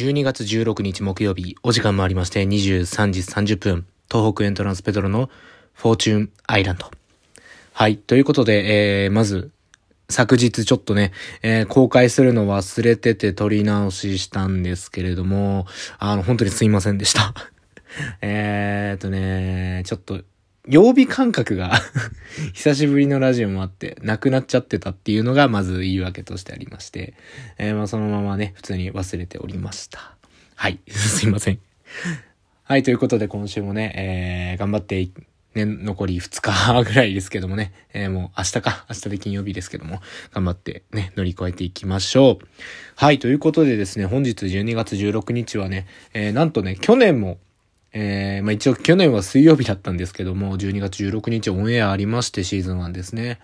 12月16日木曜日、お時間もありまして、23時30分、東北エントランスペトロのフォーチュンアイランド。はい。ということで、えー、まず、昨日ちょっとね、えー、公開するの忘れてて撮り直ししたんですけれども、あの、本当にすいませんでした。えーとね、ちょっと、曜日感覚が 久しぶりのラジオもあって、なくなっちゃってたっていうのが、まず言い訳としてありまして、えー、まあそのままね、普通に忘れておりました。はい、すいません。はい、ということで今週もね、えー、頑張ってね、残り2日 ぐらいですけどもね、えー、もう明日か、明日で金曜日ですけども、頑張ってね、乗り越えていきましょう。はい、ということでですね、本日12月16日はね、えー、なんとね、去年も、えー、まあ一応去年は水曜日だったんですけども、12月16日オンエアありましてシーズン1ですね。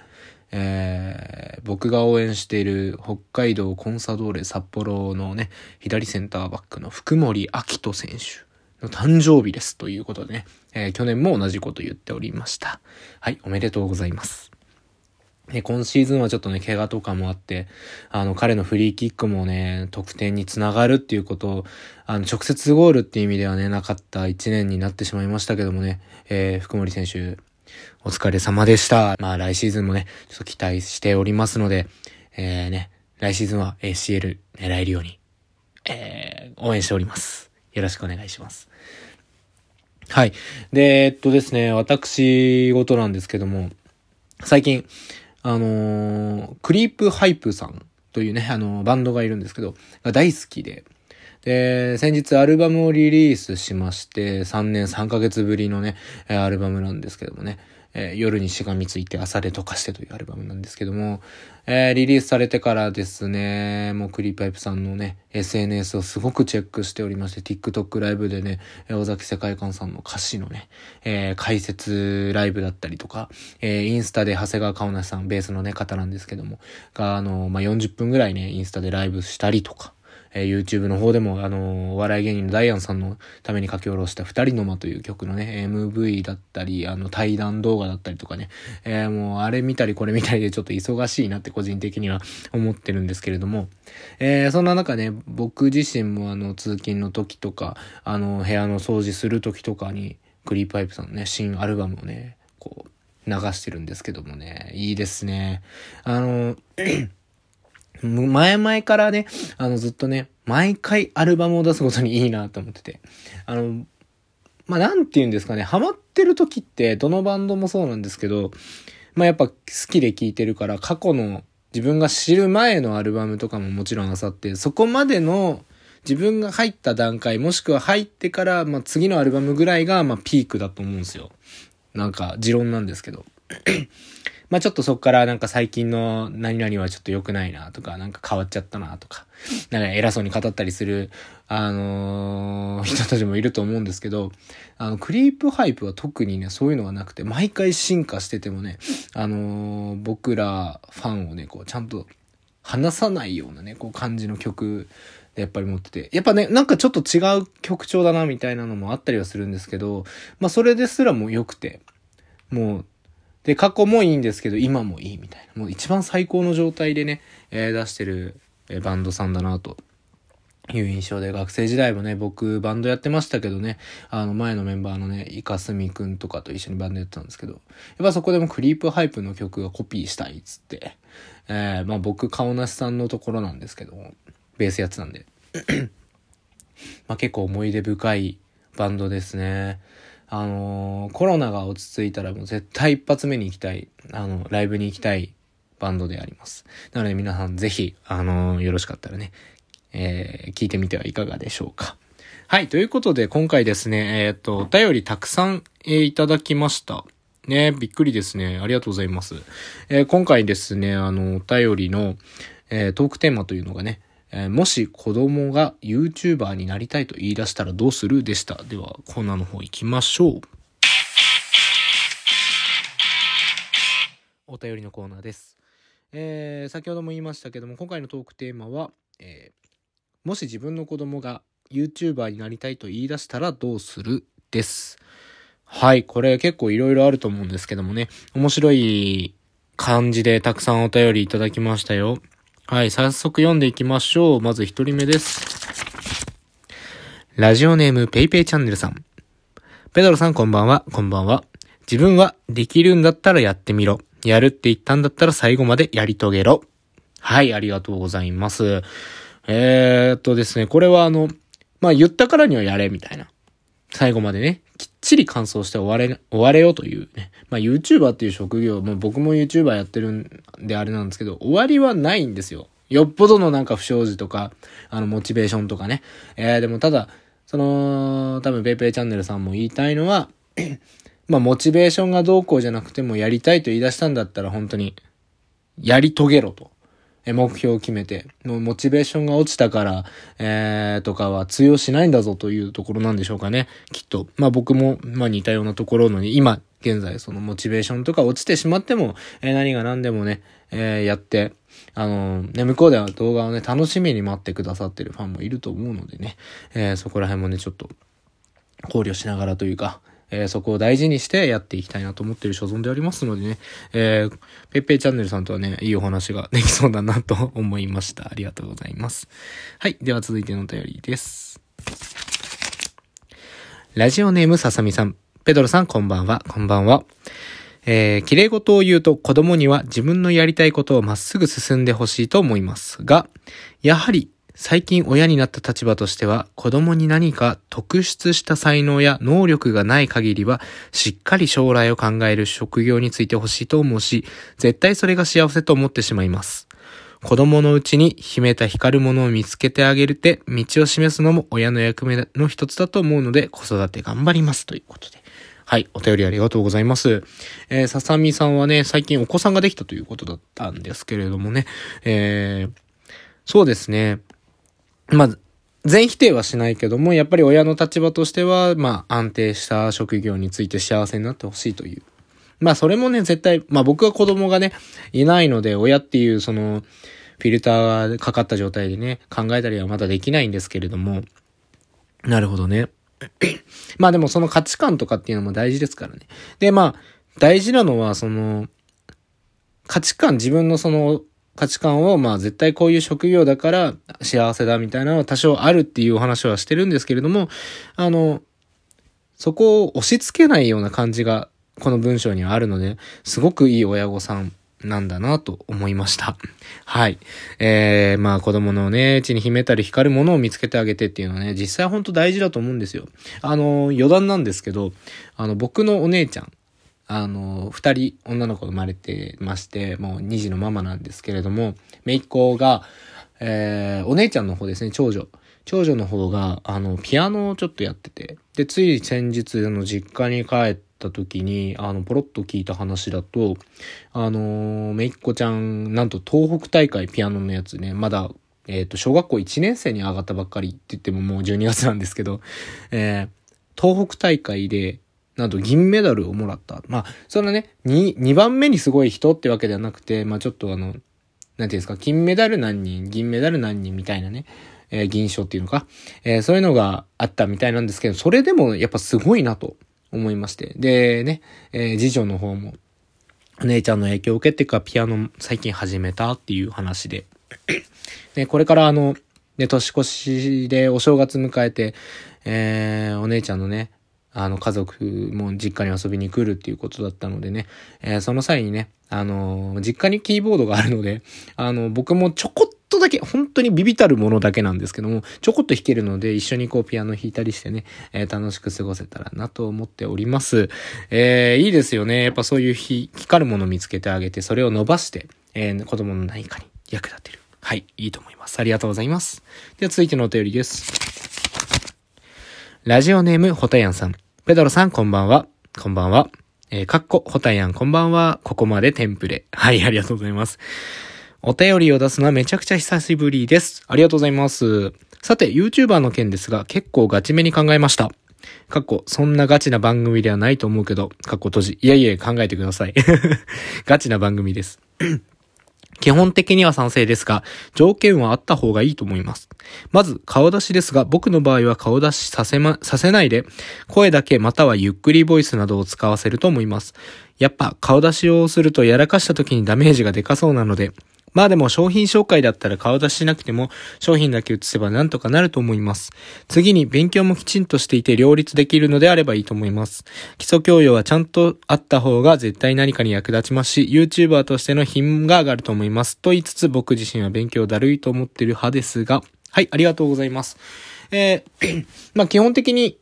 えー、僕が応援している北海道コンサドーレ札幌のね、左センターバックの福森明人選手。の誕生日ですということでね、えー、去年も同じこと言っておりました。はい、おめでとうございます。ね、今シーズンはちょっとね、怪我とかもあって、あの、彼のフリーキックもね、得点につながるっていうことを、あの、直接ゴールっていう意味ではね、なかった一年になってしまいましたけどもね、えー、福森選手、お疲れ様でした。まあ、来シーズンもね、ちょっと期待しておりますので、えー、ね、来シーズンは ACL 狙えるように、えー、応援しております。よろしくお願いします。はい。で、えっとですね、私事なんですけども、最近、あのー、クリープハイプさんというね、あのー、バンドがいるんですけど、が大好きで、で、先日アルバムをリリースしまして、3年3ヶ月ぶりのね、アルバムなんですけどもね、えー、夜にしがみついて朝で溶かしてというアルバムなんですけども、えー、リリースされてからですね、もうクリーパイプさんのね、SNS をすごくチェックしておりまして、TikTok ライブでね、尾崎世界観さんの歌詞のね、えー、解説ライブだったりとか、えー、インスタで長谷川香奈さん、ベースのね、方なんですけども、が、あの、まあ、40分ぐらいね、インスタでライブしたりとか、えー、YouTube の方でも、あのー、お笑い芸人のダイアンさんのために書き下ろした二人の間という曲のね、MV だったり、あの、対談動画だったりとかね、えー、もうあれ見たりこれ見たりでちょっと忙しいなって個人的には思ってるんですけれども、えー、そんな中ね、僕自身もあの、通勤の時とか、あの、部屋の掃除する時とかに、クリーパイプさんのね、新アルバムをね、こう、流してるんですけどもね、いいですね。あの、前々からね、あのずっとね、毎回アルバムを出すことにいいなと思ってて。あの、まあ、なんて言うんですかね、ハマってる時って、どのバンドもそうなんですけど、まあ、やっぱ好きで聴いてるから、過去の自分が知る前のアルバムとかももちろん漁って、そこまでの自分が入った段階、もしくは入ってから、まあ、次のアルバムぐらいが、まあ、ピークだと思うんですよ。なんか、持論なんですけど。まあちょっとそっからなんか最近の何々はちょっと良くないなとか、なんか変わっちゃったなとか、なんか偉そうに語ったりする、あのー、人たちもいると思うんですけど、あの、クリープハイプは特にね、そういうのがなくて、毎回進化しててもね、あのー、僕らファンをね、こう、ちゃんと離さないようなね、こう感じの曲でやっぱり持ってて、やっぱね、なんかちょっと違う曲調だなみたいなのもあったりはするんですけど、まあそれですらも良くて、もうで、過去もいいんですけど、今もいいみたいな。もう一番最高の状態でね、えー、出してる、えー、バンドさんだなと。いう印象で、学生時代もね、僕バンドやってましたけどね、あの前のメンバーのね、イカスミくんとかと一緒にバンドやってたんですけど、やっぱそこでもクリープハイプの曲がコピーしたいっつって、えー、まあ僕、顔なしさんのところなんですけど、ベースやってたんで、まあ結構思い出深いバンドですね。あのー、コロナが落ち着いたらもう絶対一発目に行きたい、あの、ライブに行きたいバンドであります。なので皆さんぜひ、あのー、よろしかったらね、えー、聞いてみてはいかがでしょうか。はい、ということで今回ですね、えっ、と、お便りたくさん、えいただきました。ね、びっくりですね。ありがとうございます。え今回ですね、あの、お便りの、えトークテーマというのがね、えー、もし子供が YouTuber になりたいと言い出したらどうするでした？では、コーナーの方行きましょう。お便りのコーナーです。えー、先ほども言いましたけども、今回のトークテーマは、えー、もし自分の子供が YouTuber になりたいと言い出したらどうするです。はい、これ結構いろいろあると思うんですけどもね、面白い感じでたくさんお便りいただきましたよ。はい、早速読んでいきましょう。まず一人目です。ラジオネームペイペイチャンネルさん。ペドロさんこんばんは、こんばんは。自分はできるんだったらやってみろ。やるって言ったんだったら最後までやり遂げろ。はい、ありがとうございます。えー、っとですね、これはあの、まあ、言ったからにはやれ、みたいな。最後までね、きっちり完走して終われ、終われよというね。まあ、YouTuber っていう職業、まあ、僕も YouTuber やってるんであれなんですけど、終わりはないんですよ。よっぽどのなんか不祥事とか、あの、モチベーションとかね。えー、でもただ、その、多分ペイペイチャンネルさんも言いたいのは まあ、モチベーションがどうこうじゃなくてもやりたいと言い出したんだったら本当に、やり遂げろと。目標を決めて、もうモチベーションが落ちたから、えー、とかは通用しないんだぞというところなんでしょうかね。きっと。まあ僕も、まあ似たようなところのに、今、現在そのモチベーションとか落ちてしまっても、えー、何が何でもね、えー、やって、あのー、ね、向こうでは動画をね、楽しみに待ってくださってるファンもいると思うのでね、え、そこら辺もね、ちょっと考慮しながらというか、えー、そこを大事にしてやっていきたいなと思ってる所存でありますのでね、えー、ペッペイチャンネルさんとはね、いいお話ができそうだなと思いました。ありがとうございます。はい。では続いてのお便りです。ラジオネームささみさん。ペドロさん、こんばんは。こんばんは。えー、綺麗事を言うと子供には自分のやりたいことをまっすぐ進んでほしいと思いますが、やはり最近親になった立場としては、子供に何か特出した才能や能力がない限りは、しっかり将来を考える職業についてほしいと思うし、絶対それが幸せと思ってしまいます。子供のうちに秘めた光るものを見つけてあげるって、道を示すのも親の役目の一つだと思うので、子育て頑張りますということで。はい、お便りありがとうございます。えー、ささみさんはね、最近お子さんができたということだったんですけれどもね、えー、そうですね。まあ、全否定はしないけども、やっぱり親の立場としては、まあ、安定した職業について幸せになってほしいという。まあ、それもね、絶対、まあ僕は子供がね、いないので、親っていうその、フィルターがかかった状態でね、考えたりはまだできないんですけれども、なるほどね。まあでもその価値観とかっていうのも大事ですからね。で、まあ、大事なのは、その、価値観、自分のその価値観を、まあ絶対こういう職業だから幸せだみたいなのは多少あるっていうお話はしてるんですけれども、あの、そこを押し付けないような感じがこの文章にはあるので、すごくいい親御さんなんだなと思いました。はい。えー、まあ子供のね、地に秘めたり光るものを見つけてあげてっていうのはね、実際ほんと大事だと思うんですよ。あの、余談なんですけど、あの、僕のお姉ちゃん、あの、二人女の子生まれてまして、もう二児のママなんですけれども、姪っ子が、えー、お姉ちゃんの方ですね、長女。長女の方が、あの、ピアノをちょっとやってて、で、つい先日あの実家に帰った時に、あの、ポロッと聞いた話だと、あの、姪っ子ちゃん、なんと東北大会ピアノのやつね、まだ、えっ、ー、と、小学校1年生に上がったばっかりって言ってももう12月なんですけど、えー、東北大会で、なんと銀メダルをもらった。まあ、そのね、2、2番目にすごい人ってわけではなくて、まあちょっとあの、なんていうんですか、金メダル何人、銀メダル何人みたいなね、えー、銀賞っていうのか、えー、そういうのがあったみたいなんですけど、それでもやっぱすごいなと思いまして。で、ね、えー、次女の方も、お姉ちゃんの影響を受けてか、ピアノ最近始めたっていう話で。で、これからあの、ね、年越しでお正月迎えて、えー、お姉ちゃんのね、あの、家族も実家に遊びに来るっていうことだったのでね、えー、その際にね、あのー、実家にキーボードがあるので、あの、僕もちょこっとだけ、本当にビビたるものだけなんですけども、ちょこっと弾けるので、一緒にこうピアノ弾いたりしてね、えー、楽しく過ごせたらなと思っております。えー、いいですよね。やっぱそういう光るもの見つけてあげて、それを伸ばして、えー、子供の何かに役立てる。はい、いいと思います。ありがとうございます。では続いてのお便りです。ラジオネーム、ホタヤンさん。ペドロさん、こんばんは。こんばんは。えー、かっこ、ホタヤン、こんばんは。ここまでテンプレ。はい、ありがとうございます。お便りを出すのはめちゃくちゃ久しぶりです。ありがとうございます。さて、YouTuber の件ですが、結構ガチめに考えました。かっこ、そんなガチな番組ではないと思うけど、かっこ閉じ。いやいや、考えてください。ガチな番組です。基本的には賛成ですが、条件はあった方がいいと思います。まず、顔出しですが、僕の場合は顔出しさせま、させないで、声だけまたはゆっくりボイスなどを使わせると思います。やっぱ、顔出しをするとやらかした時にダメージがでかそうなので、まあでも商品紹介だったら顔出ししなくても商品だけ写せばなんとかなると思います。次に勉強もきちんとしていて両立できるのであればいいと思います。基礎教養はちゃんとあった方が絶対何かに役立ちますし、YouTuber としての品が上がると思います。と言いつつ僕自身は勉強だるいと思ってる派ですが、はい、ありがとうございます。えー、まあ基本的に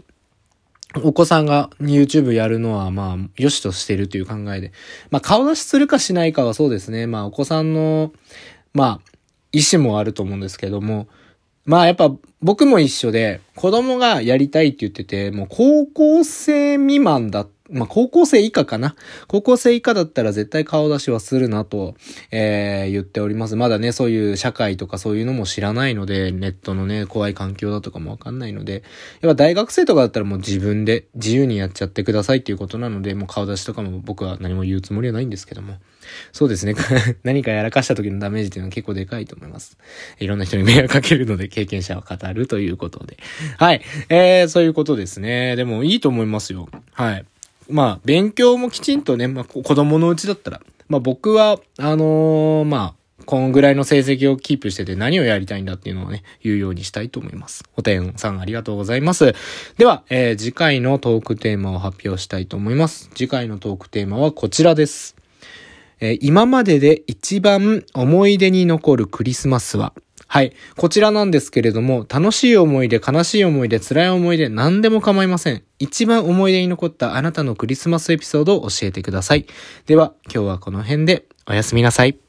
お子さんが YouTube やるのは、まあ、良しとしてるという考えで。まあ、顔出しするかしないかはそうですね。まあ、お子さんの、まあ、意思もあると思うんですけども、まあ、やっぱ、僕も一緒で、子供がやりたいって言ってて、もう高校生未満だっまあ、高校生以下かな。高校生以下だったら絶対顔出しはするなと、えー、言っております。まだね、そういう社会とかそういうのも知らないので、ネットのね、怖い環境だとかもわかんないので、やっぱ大学生とかだったらもう自分で自由にやっちゃってくださいっていうことなので、もう顔出しとかも僕は何も言うつもりはないんですけども。そうですね。何かやらかした時のダメージっていうのは結構でかいと思います。いろんな人に迷惑かけるので経験者は語るということで。はい。えー、そういうことですね。でもいいと思いますよ。はい。まあ、勉強もきちんとね、まあ、子供のうちだったら、まあ僕は、あのー、まあ、このぐらいの成績をキープしてて何をやりたいんだっていうのをね、言うようにしたいと思います。おてんさんありがとうございます。では、えー、次回のトークテーマを発表したいと思います。次回のトークテーマはこちらです。えー、今までで一番思い出に残るクリスマスは？はい。こちらなんですけれども、楽しい思い出、悲しい思い出、辛い思い出、何でも構いません。一番思い出に残ったあなたのクリスマスエピソードを教えてください。では、今日はこの辺でおやすみなさい。